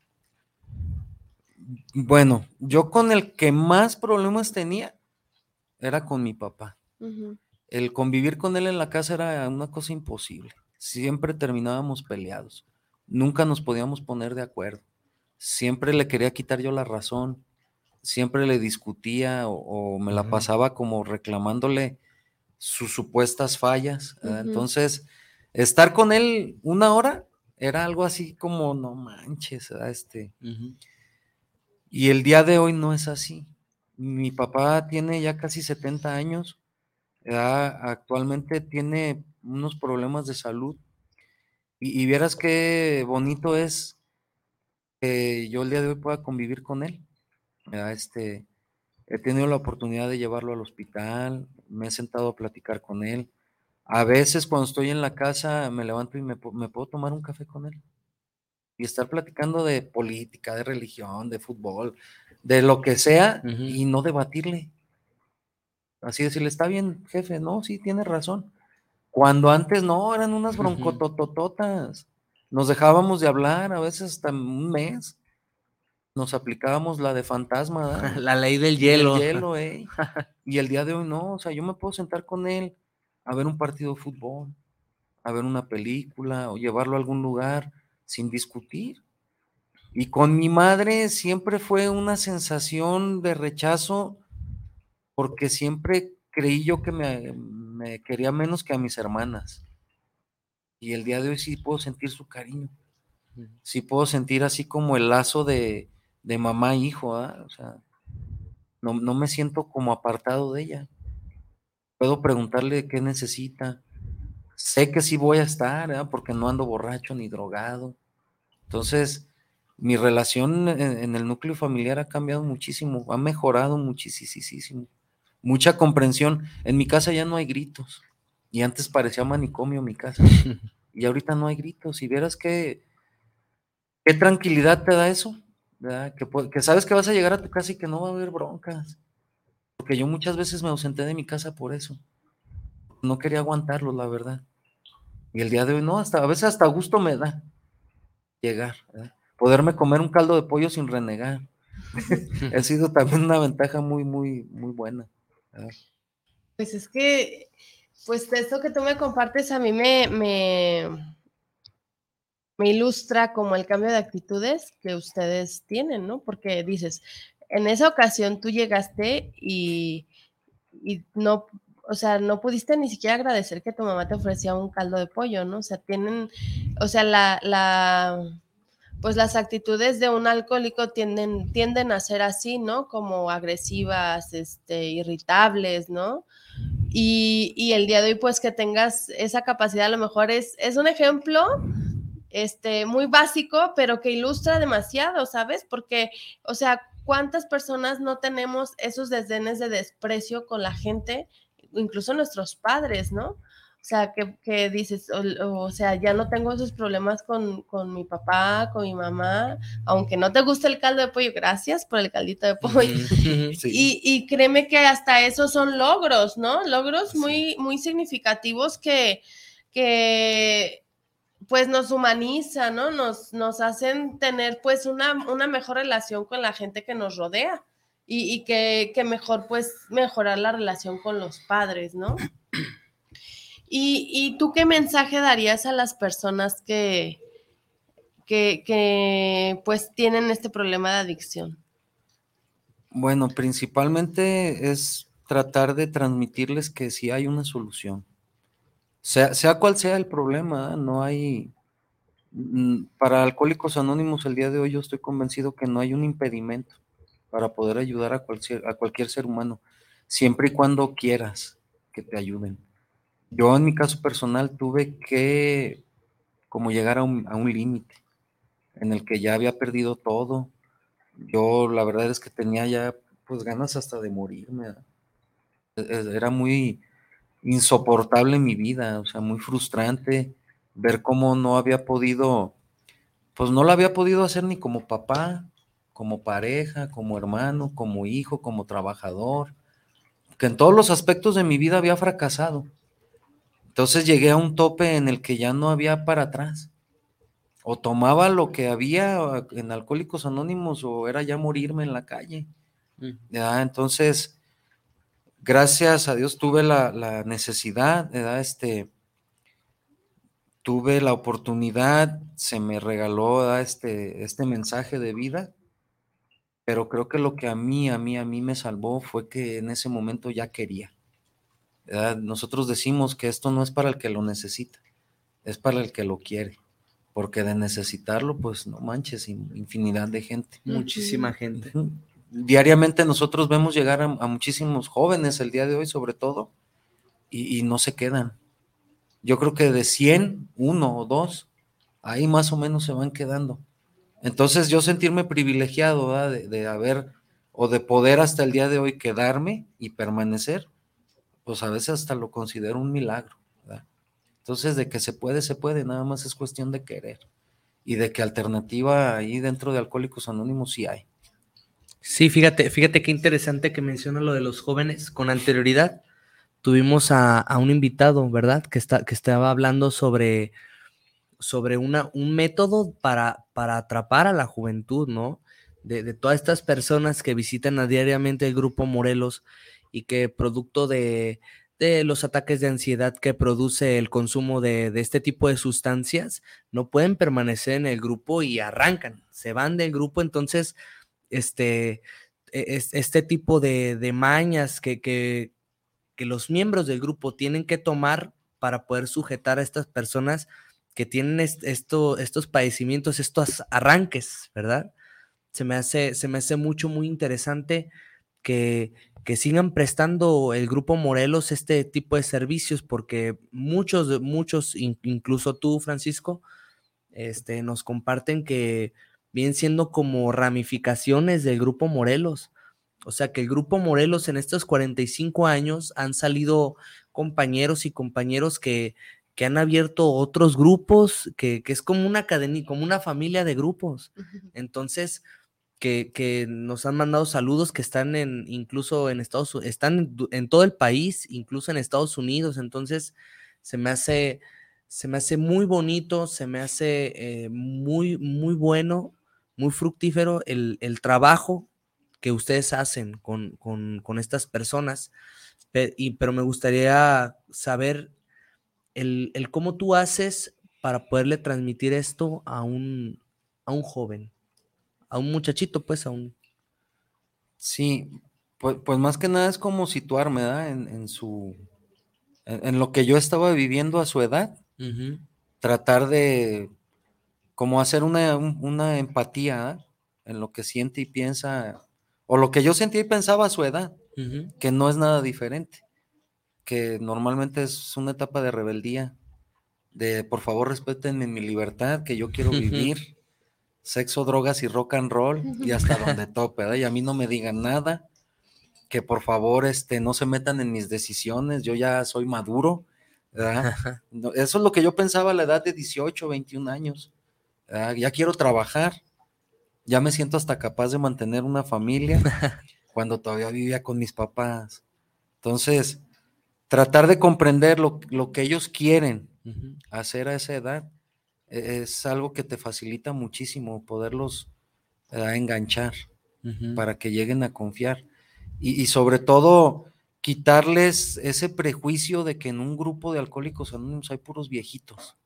Bueno, yo con el que más problemas tenía era con mi papá. El convivir con él en la casa era una cosa imposible siempre terminábamos peleados. Nunca nos podíamos poner de acuerdo. Siempre le quería quitar yo la razón. Siempre le discutía o, me la pasaba como reclamándole sus supuestas fallas. Entonces, estar con él una hora era algo así como, no manches, este. Y el día de hoy no es así. Mi papá tiene ya casi 70 años. actualmente tiene unos problemas de salud Y, y vieras qué bonito es que yo el día de hoy pueda convivir con él. ¿verdad? Este, he tenido la oportunidad de llevarlo al hospital, me he sentado a platicar con él. A veces cuando estoy en la casa me levanto y me, pu- me puedo tomar un café con él y estar platicando de política, de religión, de fútbol, de lo que sea y no debatirle. Así decirle, está bien, jefe, no, sí, tiene razón. Cuando antes no, eran unas broncototototas. Nos dejábamos de hablar, a veces hasta un mes. Nos aplicábamos la de fantasma. <laughs> La ley del El hielo. <laughs> Y el día de hoy no, o sea, yo me puedo sentar con él a ver un partido de fútbol, a ver una película o llevarlo a algún lugar sin discutir. Y con mi madre siempre fue una sensación de rechazo porque siempre creí yo que me, me quería menos que a mis hermanas. Y el día de hoy sí puedo sentir su cariño. Sí puedo sentir así como el lazo de, de mamá e hijo, ¿ah? O sea, no, no me siento como apartado de ella. Puedo preguntarle qué necesita. Sé que sí voy a estar, ¿verdad? porque no ando borracho ni drogado. Entonces, mi relación en, en el núcleo familiar ha cambiado muchísimo, ha mejorado muchísimo. Mucha comprensión. En mi casa ya no hay gritos. Y antes parecía manicomio mi casa. <laughs> Y ahorita no hay gritos. Y vieras qué, qué tranquilidad te da eso. ¿verdad? Que, que sabes que vas a llegar a tu casa y que no va a haber broncas. Porque yo muchas veces me ausenté de mi casa por eso. No quería aguantarlo, la verdad. Y el día de hoy no, hasta a veces hasta gusto me da llegar. ¿verdad? Poderme comer un caldo de pollo sin renegar. <laughs> ha sido también una ventaja muy, muy, muy buena. ¿verdad? Pues es que, pues esto que tú me compartes a mí me, me ilustra como el cambio de actitudes que ustedes tienen, ¿no? Porque dices, en esa ocasión tú llegaste y, y no, o sea, no pudiste ni siquiera agradecer que tu mamá te ofrecía un caldo de pollo, ¿no? O sea, tienen, o sea, la, la, pues las actitudes de un alcohólico tienden, tienden a ser así, ¿no? Como agresivas, este, irritables, ¿no? Y, y el día de hoy, pues que tengas esa capacidad, a lo mejor es, es un ejemplo este, muy básico, pero que ilustra demasiado, ¿sabes? Porque, o sea, ¿cuántas personas no tenemos esos desdenes de desprecio con la gente, incluso nuestros padres, ¿no? O sea, que, que dices, o, o, sea, ya no tengo esos problemas con, con, mi papá, con mi mamá, aunque no te guste el caldo de pollo, gracias por el caldito de pollo. <laughs> Sí. Y, y, créeme que hasta esos son logros, ¿no? Logros muy, muy significativos que, que pues nos humaniza, ¿no? Nos, nos hacen tener pues una, una mejor relación con la gente que nos rodea y, y que, que, mejor pues mejorar la relación con los padres, ¿no? ¿Y, y tú qué mensaje darías a las personas que, que, que pues tienen este problema de adicción? Bueno, principalmente es tratar de transmitirles que sí hay una solución. Sea, sea cual sea el problema, no hay, mm, para Alcohólicos Anónimos el día de hoy yo estoy convencido que no hay un impedimento para poder ayudar a cualquier, a cualquier ser humano, siempre y cuando quieras que te ayuden. Yo en mi caso personal tuve que como llegar a un, a un límite en el que ya había perdido todo. Yo la verdad es que tenía ya pues ganas hasta de morirme. Era muy, insoportable en mi vida, o sea, muy frustrante ver cómo no había podido, pues no lo había podido hacer ni como papá, como pareja, como hermano, como hijo, como trabajador, que en todos los aspectos de mi vida había fracasado. Entonces llegué a un tope en el que ya no había para atrás. O tomaba lo que había en Alcohólicos Anónimos o era ya morirme en la calle. ¿ya? Entonces, gracias a Dios tuve la, la necesidad, ¿verdad? Este, tuve la oportunidad, se me regaló ¿verdad? este, este mensaje de vida, pero creo que lo que a mí, a mí, a mí me salvó fue que en ese momento ya quería. ¿verdad? Nosotros decimos que esto no es para el que lo necesita, es para el que lo quiere, porque de necesitarlo, pues no manches, infinidad de gente. Muchísima gente. Uh -huh diariamente nosotros vemos llegar a, muchísimos jóvenes el día de hoy, sobre todo, y, no se quedan. Yo creo que de 100, uno o dos ahí más o menos se van quedando. Entonces yo sentirme privilegiado de, de, haber o de poder hasta el día de hoy quedarme y permanecer, pues a veces hasta lo considero un milagro. Entonces de que se puede, se puede, nada más es cuestión de querer y de que alternativa ahí dentro de Alcohólicos Anónimos sí hay. Sí, fíjate, fíjate qué interesante que menciona lo de los jóvenes. Con anterioridad tuvimos a, un invitado, ¿verdad? Que, está, que estaba hablando sobre, sobre una, un método para, para atrapar a la juventud, ¿no? De, de, todas estas personas que visitan a diariamente el grupo Morelos y que producto de, de los ataques de ansiedad que produce el consumo de, de, este tipo de sustancias, no pueden permanecer en el grupo y arrancan, se van del grupo, entonces este, e, este tipo de, mañas que, que, los miembros del grupo tienen que tomar para poder sujetar a estas personas que tienen esto, estos padecimientos, estos arranques, ¿verdad? Se me hace, se me hace mucho, muy interesante que, que sigan prestando el grupo Morelos este tipo de servicios, porque muchos, muchos, incluso tú, Francisco, este, nos comparten que vienen siendo como ramificaciones del Grupo Morelos. O sea que el Grupo Morelos en estos 45 años han salido compañeros y compañeros que, que han abierto otros grupos, que, que, es como una cadena, como una familia de grupos. Entonces, que, que, nos han mandado saludos que están en, incluso en Estados Unidos, están en todo el país, incluso en Estados Unidos. Entonces, se me hace, se me hace muy bonito, se me hace eh, muy, muy bueno muy fructífero el, trabajo que ustedes hacen con, estas personas, pero, me gustaría saber el, cómo tú haces para poderle transmitir esto a un, a un joven, a un muchachito, pues a un... Sí, pues, pues más que nada es como situarme En, su, en, lo que yo estaba viviendo a su edad, tratar de como hacer una, empatía en lo que siente y piensa, o lo que yo sentía y pensaba a su edad, que no es nada diferente, que normalmente es una etapa de rebeldía, de por favor respeten mi libertad, que yo quiero vivir, sexo, drogas y rock and roll, y hasta <laughs> donde tope, ¿verdad? Y a mí no me digan nada, que por favor este, no se metan en mis decisiones, yo ya soy maduro, ¿verdad? Eso es lo que yo pensaba a la edad de 18, 21 años. Ah, ya quiero trabajar, ya me siento hasta capaz de mantener una familia <laughs> cuando todavía vivía con mis papás. Entonces, tratar de comprender lo, que ellos quieren hacer a esa edad e, es algo que te facilita muchísimo poderlos enganchar para que lleguen a confiar. Y, sobre todo, quitarles ese prejuicio de que en un grupo de alcohólicos anónimos hay puros viejitos.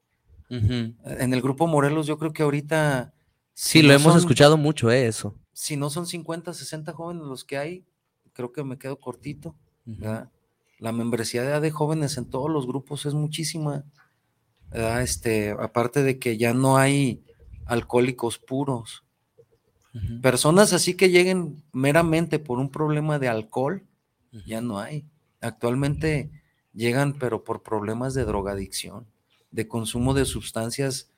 En el grupo Morelos yo creo que ahorita... Sí, lo hemos escuchado mucho, eh, eso. Si no son 50, 60 jóvenes los que hay, creo que me quedo cortito. La membresía de jóvenes en todos los grupos es muchísima. Este, aparte de que ya no hay alcohólicos puros. Personas así que lleguen meramente por un problema de alcohol, ya no hay. Actualmente llegan, pero por problemas de drogadicción de consumo de sustancias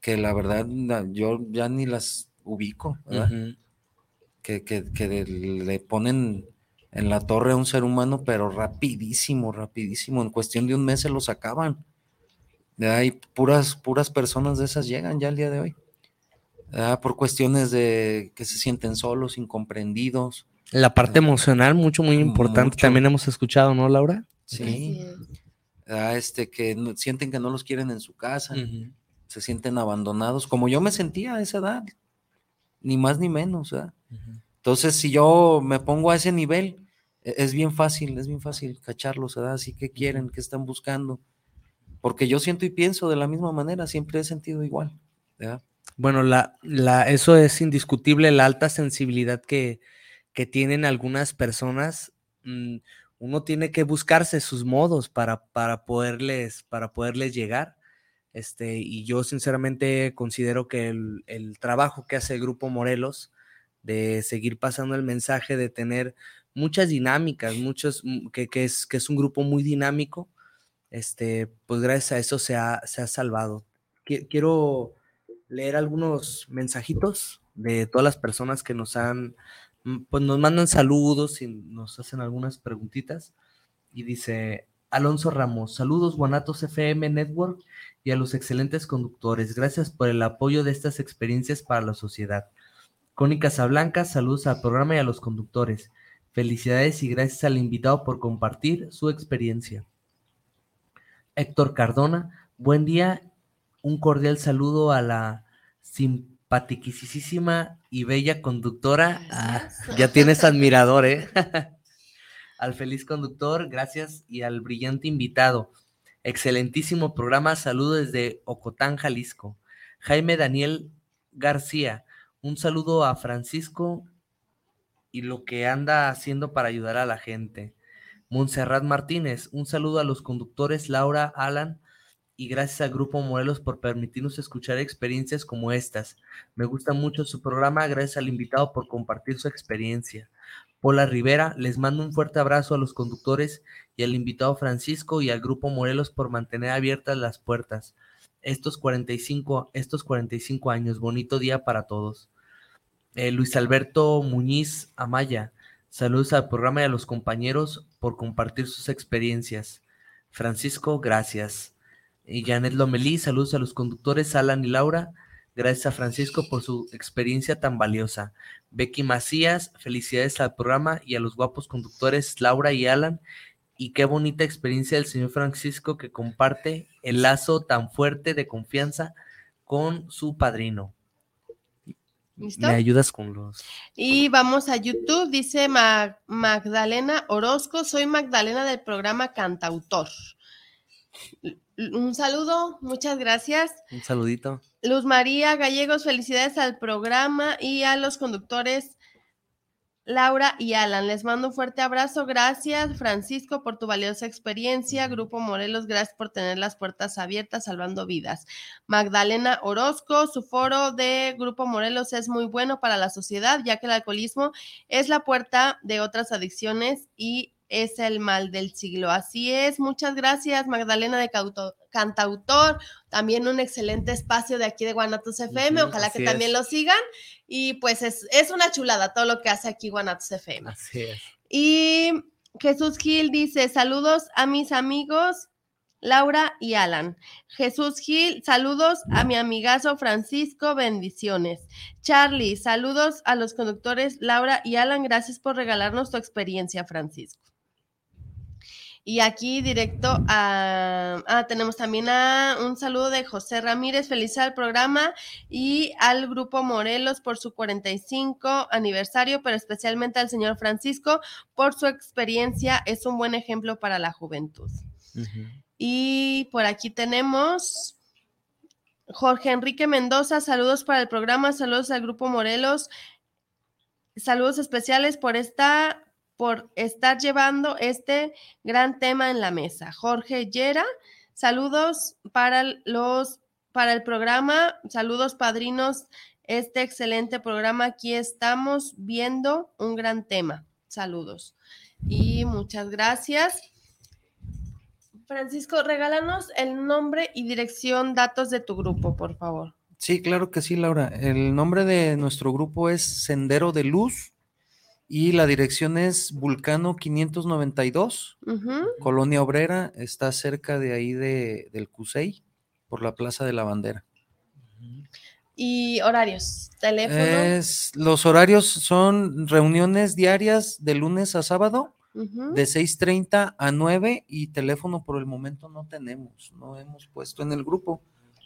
que la verdad yo ya ni las ubico, que, le ponen en la torre a un ser humano, pero rapidísimo, rapidísimo, en cuestión de un mes se los acaban. Hay puras, puras personas de esas llegan ya el día de hoy. Por cuestiones de que se sienten solos, incomprendidos. La parte emocional, mucho, muy importante, también hemos escuchado, ¿no, Laura? Sí este, que sienten que no los quieren en su casa, se sienten abandonados, como yo me sentía a esa edad, ni más ni menos. Entonces, si yo me pongo a ese nivel, e, es bien fácil, es bien fácil cacharlos, ¿verdad? Así que quieren, que están buscando. Porque yo siento y pienso de la misma manera, siempre he sentido igual. Bueno, la, la, eso es indiscutible, la alta sensibilidad que, que tienen algunas personas. Mm, uno tiene que buscarse sus modos para, para, poderles, para poderles llegar. Este, y yo sinceramente considero que el, trabajo que hace el Grupo Morelos de seguir pasando el mensaje, de tener muchas dinámicas, muchos, mm, que, es, que es un grupo muy dinámico, este, pues gracias a eso se ha, se ha salvado. Quiero leer algunos mensajitos de todas las personas que nos han, pues nos mandan saludos y nos hacen algunas preguntitas. Y dice Alonso Ramos, saludos Guanatos FM Network y a los excelentes conductores. Gracias por el apoyo de estas experiencias para la sociedad. Connie Casablanca, saludos al programa y a los conductores. Felicidades y gracias al invitado por compartir su experiencia. Héctor Cardona, buen día. Un cordial saludo a la simpaticísima y bella conductora. Ah, ya tienes admirador, ¿eh? <laughs> al feliz conductor, gracias, y al brillante invitado. Excelentísimo programa. Saludo desde Ocotán, Jalisco. Jaime Daniel García, un saludo a Francisco y lo que anda haciendo para ayudar a la gente. Montserrat Martínez, un saludo a los conductores Laura, Alan y gracias al Grupo Morelos por permitirnos escuchar experiencias como estas. Me gusta mucho su programa, gracias al invitado por compartir su experiencia. Pola Rivera, les mando un fuerte abrazo a los conductores y al invitado Francisco y al Grupo Morelos por mantener abiertas las puertas. Estos 45, estos 45 años, bonito día para todos. Eh, Luis Alberto Muñiz Amaya, saludos al programa y a los compañeros por compartir sus experiencias. Francisco, gracias. Y Janet Lomelí, saludos a los conductores Alan y Laura. Gracias a Francisco por su experiencia tan valiosa. Becky Macías, felicidades al programa y a los guapos conductores Laura y Alan. Y qué bonita experiencia del señor Francisco que comparte el lazo tan fuerte de confianza con su padrino. ¿Listo? Me ayudas con los. Y vamos a YouTube, dice Ma- Magdalena Orozco, soy Magdalena del programa Cantautor. Un saludo, muchas gracias. Un saludito. Luz María Gallegos, felicidades al programa y a los conductores Laura y Alan. Les mando un fuerte abrazo. Gracias, Francisco, por tu valiosa experiencia. Grupo Morelos, gracias por tener las puertas abiertas, salvando vidas. Magdalena Orozco, su foro de Grupo Morelos es muy bueno para la sociedad, ya que el alcoholismo es la puerta de otras adicciones y es el mal del siglo. Así es. Muchas gracias, Magdalena de Cauto- Cantautor. También un excelente espacio de aquí de Guanatos FM. Ojalá que también es. lo sigan. Y pues es, es una chulada todo lo que hace aquí Guanatos FM. Así es. Y Jesús Gil dice, saludos a mis amigos Laura y Alan. Jesús Gil, saludos a mi amigazo Francisco, bendiciones. Charlie, saludos a los conductores Laura y Alan, gracias por regalarnos tu experiencia, Francisco. Y aquí directo a, ah, tenemos también a un saludo de José Ramírez, feliz al programa y al grupo Morelos por su 45 aniversario, pero especialmente al señor Francisco por su experiencia, es un buen ejemplo para la juventud. Y por aquí tenemos Jorge Enrique Mendoza, saludos para el programa, saludos al grupo Morelos, saludos especiales por esta por estar llevando este gran tema en la mesa. Jorge Yera, saludos para los para el programa, saludos padrinos, este excelente programa. Aquí estamos viendo un gran tema. Saludos. Y muchas gracias. Francisco, regálanos el nombre y dirección, datos de tu grupo, por favor. Sí, claro que sí, Laura. El nombre de nuestro grupo es Sendero de Luz y la dirección es Vulcano 592, Ujú. Colonia Obrera, está cerca de ahí de, del CUSEI, por la Plaza de la Bandera. Y horarios, teléfono. Es, los horarios son reuniones diarias de lunes a sábado, de 6.30 a 9 y teléfono por el momento no tenemos, no hemos puesto en el grupo,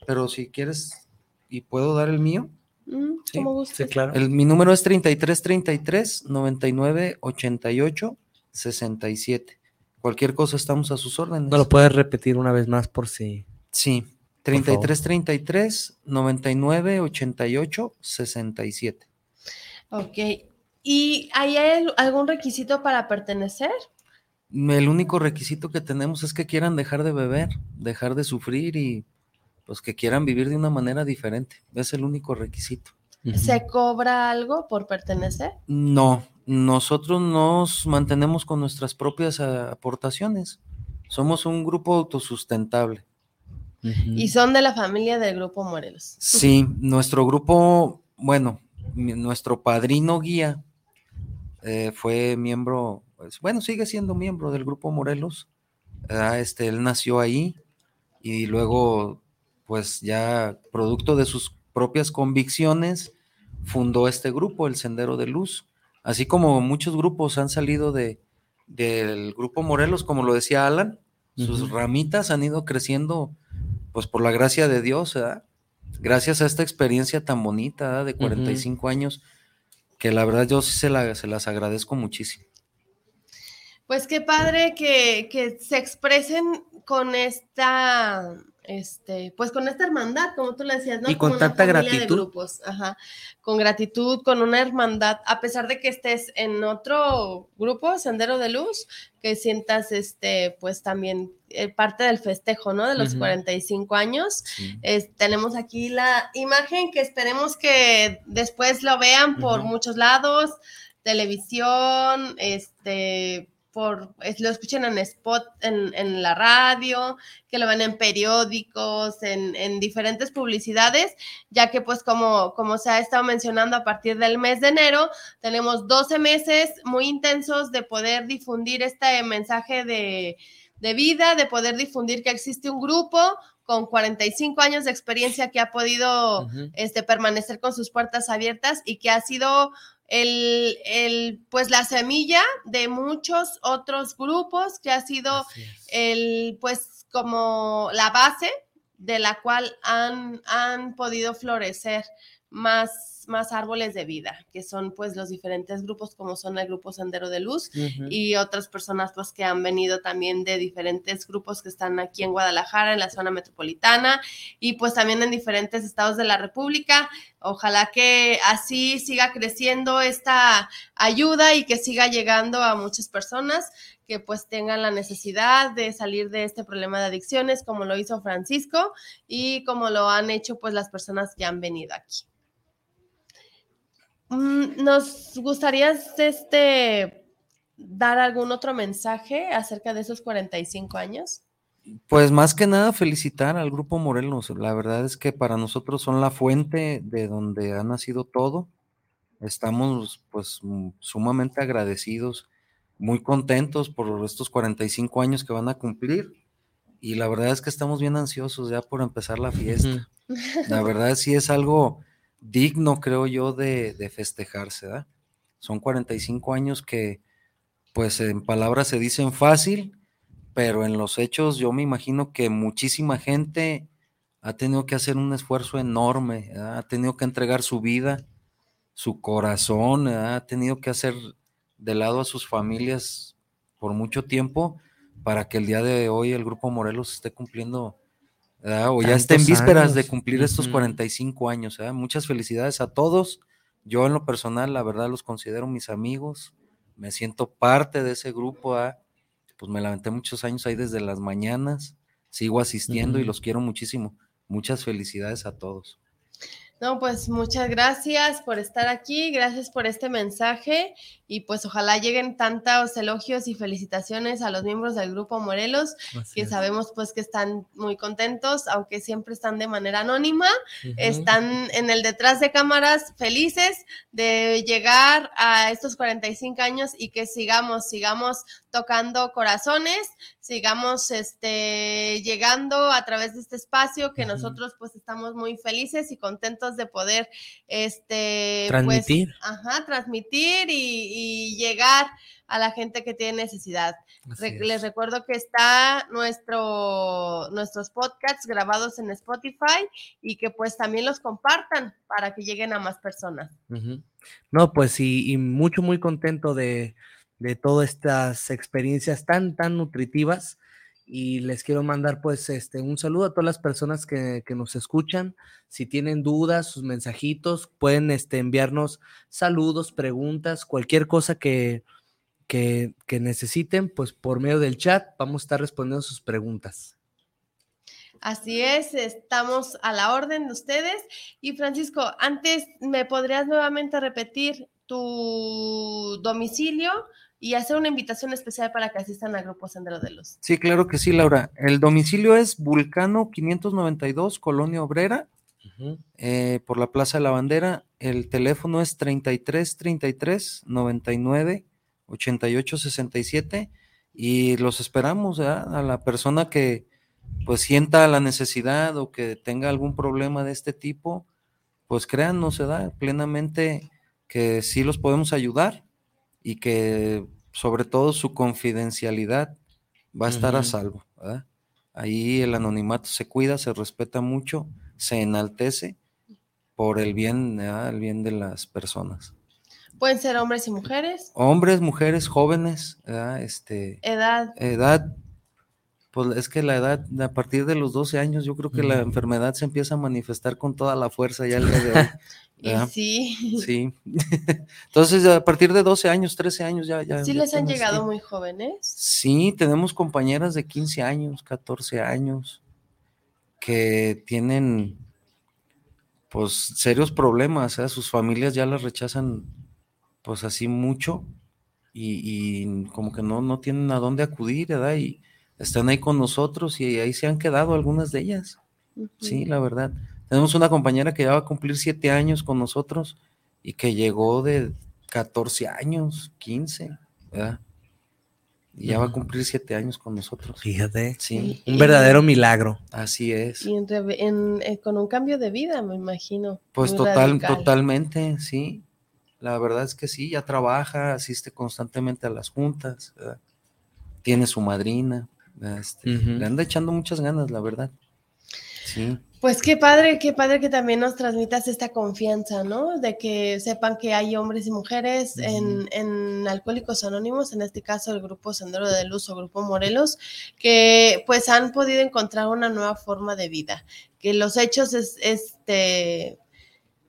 pero si quieres y puedo dar el mío. Mm, Sí, como. Sí, claro. El, mi número es 3333 99 88 67. Cualquier cosa estamos a sus órdenes. ¿No lo puedes repetir una vez más por si. Sí, favor. 3333 99 88 67. Ok. ¿Y hay al- algún requisito para pertenecer? El único requisito que tenemos es que quieran dejar de beber, dejar de sufrir y pues que quieran vivir de una manera diferente. Es el único requisito. ¿Se cobra algo por pertenecer? No, nosotros nos mantenemos con nuestras propias ah, aportaciones. Somos un grupo autosustentable. Y son de la familia del Grupo Morelos. Sí, nuestro grupo, bueno, nuestro padrino guía eh, fue miembro, pues, bueno, sigue siendo miembro del Grupo Morelos. Este, él nació ahí y luego, pues ya producto de sus propias convicciones, fundó este grupo, el Sendero de Luz. Así como muchos grupos han salido de, del Grupo Morelos, como lo decía Alan, sus ramitas han ido creciendo, pues por la gracia de Dios, gracias a esta experiencia tan bonita de 45 años, que la verdad yo sí se, se las agradezco muchísimo. Pues qué padre que, que se expresen con esta este, pues con esta hermandad, como tú le decías, ¿no? Y con tanta gratitud. grupos, ajá, con gratitud, con una hermandad, a pesar de que estés en otro grupo, Sendero de Luz, que sientas, este, pues también eh, parte del festejo, ¿no? De los 45 años. tenemos aquí la imagen que esperemos que después lo vean por muchos lados, televisión, este, lo escuchen en spot, en, la radio, que lo ven en periódicos, en, diferentes publicidades, ya que pues como, como se ha estado mencionando a partir del mes de enero, tenemos 12 meses muy intensos de poder difundir este mensaje de, vida, de poder difundir que existe un grupo con 45 años de experiencia que ha podido este, permanecer con sus puertas abiertas y que ha sido el, el, pues la semilla de muchos otros grupos que ha sido el, pues como la base de la cual han, han podido florecer más más árboles de vida, que son pues los diferentes grupos como son el grupo Sendero de Luz y otras personas pues que han venido también de diferentes grupos que están aquí en Guadalajara, en la zona metropolitana y pues también en diferentes estados de la República. Ojalá que así siga creciendo esta ayuda y que siga llegando a muchas personas que pues tengan la necesidad de salir de este problema de adicciones como lo hizo Francisco y como lo han hecho pues las personas que han venido aquí. Mm, nos gustaría este, dar algún otro mensaje acerca de esos 45 años. Pues más que nada felicitar al Grupo Morelos. La verdad es que para nosotros son la fuente de donde ha nacido todo. Estamos pues mm, sumamente agradecidos, muy contentos por estos 45 años que van a cumplir. Y la verdad es que estamos bien ansiosos ya por empezar la fiesta. La verdad sí es algo digno, creo yo, de, festejarse. ¿verdad? Son 45 años que, pues en palabras se dicen fácil, pero en los hechos yo me imagino que muchísima gente ha tenido que hacer un esfuerzo enorme, ha tenido que entregar su vida, su corazón, ha tenido que hacer de lado a sus familias por mucho tiempo para que el día de hoy el Grupo Morelos esté cumpliendo o ya está en vísperas de cumplir estos 45 años. Muchas felicidades a todos. Yo en lo personal, la verdad, los considero mis amigos. Me siento parte de ese grupo. Pues me lamenté muchos años ahí desde las mañanas. Sigo asistiendo y los quiero muchísimo. Muchas felicidades a todos. No, pues muchas gracias por estar aquí, gracias por este mensaje y pues ojalá lleguen tantos elogios y felicitaciones a los miembros del grupo Morelos, que sabemos pues que están muy contentos, aunque siempre están de manera anónima, están en el detrás de cámaras felices de llegar a estos 45 años y que sigamos, sigamos tocando corazones, sigamos este, llegando a través de este espacio que nosotros pues estamos muy felices y contentos de poder este, pues, transmitir, ajá, transmitir y, llegar a la gente que tiene necesidad. les recuerdo que está nuestro, nuestros podcasts grabados en Spotify y que pues también los compartan para que lleguen a más personas. No, pues sí, y mucho, muy contento de, de todas estas experiencias tan, tan nutritivas. Y les quiero mandar pues este, un saludo a todas las personas que, nos escuchan. Si tienen dudas, sus mensajitos, pueden este, enviarnos saludos, preguntas, cualquier cosa que, que, que necesiten, pues por medio del chat vamos a estar respondiendo sus preguntas. Así es, estamos a la orden de ustedes. Y Francisco, antes, ¿me podrías nuevamente repetir tu domicilio y hacer una invitación especial para que asistan al Grupo Sendero de Luz. Sí, claro que sí, Laura. El domicilio es Vulcano 592, Colonia Obrera, eh, por la Plaza de la Bandera. El teléfono es 33 33 99 88 67 y los esperamos ¿verdad? a la persona que pues sienta la necesidad o que tenga algún problema de este tipo, pues créanos, se da plenamente que sí los podemos ayudar y que sobre todo su confidencialidad va a estar a salvo. ¿verdad? Ahí el anonimato se cuida, se respeta mucho, se enaltece por el bien, ¿verdad? el bien de las personas. Pueden ser hombres y mujeres, Hombres, mujeres, jóvenes, ¿verdad? este, edad. edad, pues es que la edad, a partir de los 12 años, yo creo que la enfermedad se empieza a manifestar con toda la fuerza ya el día de hoy. <laughs> Y ¿verdad? sí, <laughs> Sí. <laughs> Entonces, a partir de 12 años, 13 años ya. ya sí ya les han llegado que- muy jóvenes. Sí, tenemos compañeras de 15 años, 14 años, que tienen, pues, serios problemas, ¿eh? Sus familias ya las rechazan, pues, así mucho y, y como que no, no tienen a dónde acudir, ¿verdad? Y están ahí con nosotros y ahí se han quedado algunas de ellas. Sí, la verdad. Tenemos una compañera que ya va a cumplir siete años con nosotros y que llegó de 14 años, 15, ¿verdad? Y ya va a cumplir siete años con nosotros. Fíjate. Sí, Un verdadero milagro. así es. Y en reve- en- eh, con un cambio de vida, me imagino. Pues total, radical. totalmente, sí. La verdad es que sí, ya trabaja, asiste constantemente a las juntas, ¿verdad? tiene su madrina, ¿verdad? Este, le anda echando muchas ganas, la verdad. Sí. Pues qué padre, qué padre que también nos transmitas esta confianza, ¿no? De que sepan que hay hombres y mujeres en, en Alcohólicos Anónimos, en este caso el grupo Sendero de Luz o Grupo Morelos, que pues han podido encontrar una nueva forma de vida, que los hechos es, este,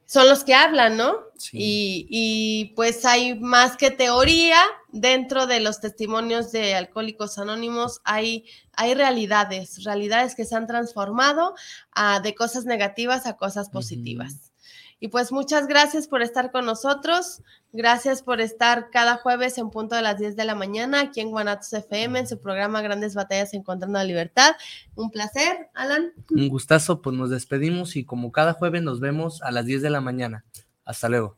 son los que hablan, ¿no? Sí. Y, y, pues hay más que teoría dentro de los testimonios de Alcohólicos Anónimos, hay, hay realidades, realidades que se han transformado ah, de cosas negativas a cosas positivas. Y pues muchas gracias por estar con nosotros. Gracias por estar cada jueves en punto de las 10 de la mañana aquí en Guanatos FM en su programa Grandes Batallas Encontrando la Libertad. Un placer, Alan. Un gustazo, pues nos despedimos y como cada jueves nos vemos a las 10 de la mañana. Hasta luego.